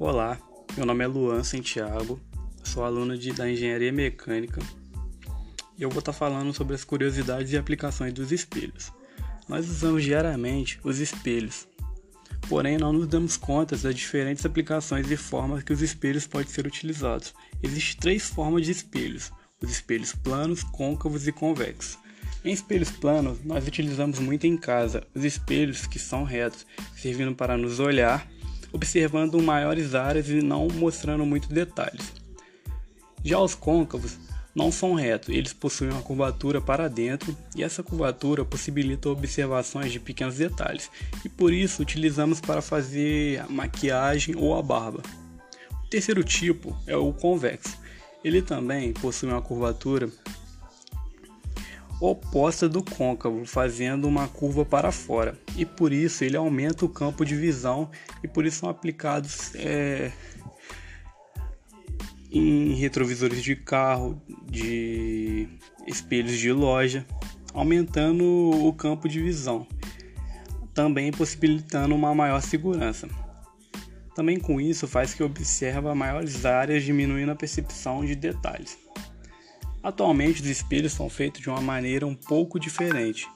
Olá, meu nome é Luan Santiago, sou aluno de, da Engenharia Mecânica e eu vou estar falando sobre as curiosidades e aplicações dos espelhos. Nós usamos diariamente os espelhos, porém não nos damos conta das diferentes aplicações e formas que os espelhos podem ser utilizados. Existem três formas de espelhos: os espelhos planos, côncavos e convexos. Em espelhos planos, nós utilizamos muito em casa os espelhos que são retos, servindo para nos olhar, observando maiores áreas e não mostrando muitos detalhes. Já os côncavos não são retos, eles possuem uma curvatura para dentro e essa curvatura possibilita observações de pequenos detalhes e por isso utilizamos para fazer a maquiagem ou a barba. O terceiro tipo é o convexo. Ele também possui uma curvatura oposta do côncavo, fazendo uma curva para fora, e por isso ele aumenta o campo de visão e por isso são aplicados é, em retrovisores de carro, de espelhos de loja, aumentando o campo de visão, também possibilitando uma maior segurança. Também com isso faz que observa maiores áreas, diminuindo a percepção de detalhes. Atualmente os espelhos são feitos de uma maneira um pouco diferente.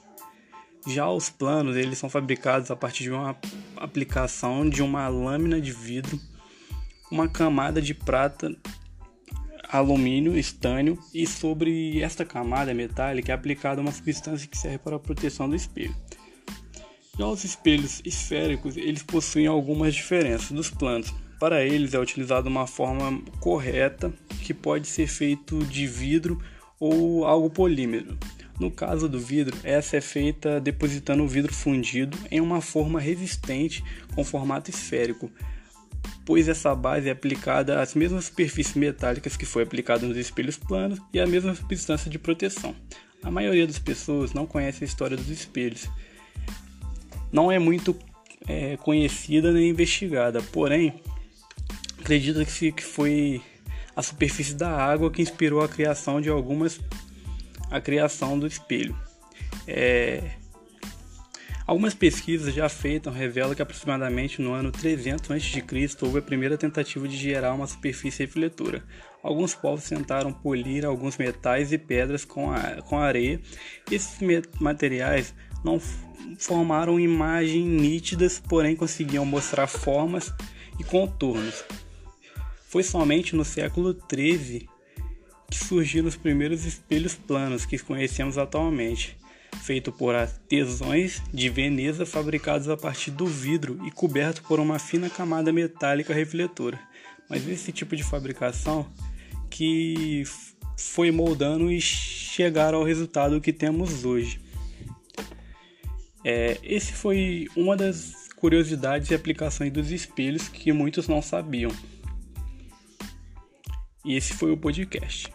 Já os planos, eles são fabricados a partir de uma aplicação de uma lâmina de vidro, uma camada de prata, alumínio, estânio e sobre esta camada metálica é aplicada uma substância que serve para a proteção do espelho. Já os espelhos esféricos, eles possuem algumas diferenças dos planos. Para eles é utilizada uma forma correta que pode ser feito de vidro ou algo polímero. No caso do vidro, essa é feita depositando o vidro fundido em uma forma resistente com formato esférico, pois essa base é aplicada às mesmas superfícies metálicas que foi aplicada nos espelhos planos e a mesma substância de proteção. A maioria das pessoas não conhece a história dos espelhos. Não é muito é, conhecida nem investigada, porém Acredita-se que foi a superfície da água que inspirou a criação de algumas a criação do espelho. É, algumas pesquisas já feitas revelam que aproximadamente no ano 300 a.C. houve a primeira tentativa de gerar uma superfície refletora. Alguns povos tentaram polir alguns metais e pedras com, a, com areia. Esses materiais não formaram imagens nítidas, porém conseguiam mostrar formas e contornos. Foi somente no século XIII que surgiram os primeiros espelhos planos que conhecemos atualmente, feito por artesãos de Veneza fabricados a partir do vidro e coberto por uma fina camada metálica refletora. Mas esse tipo de fabricação que foi moldando e chegaram ao resultado que temos hoje. É, esse foi uma das curiosidades e aplicações dos espelhos que muitos não sabiam. E esse foi o podcast.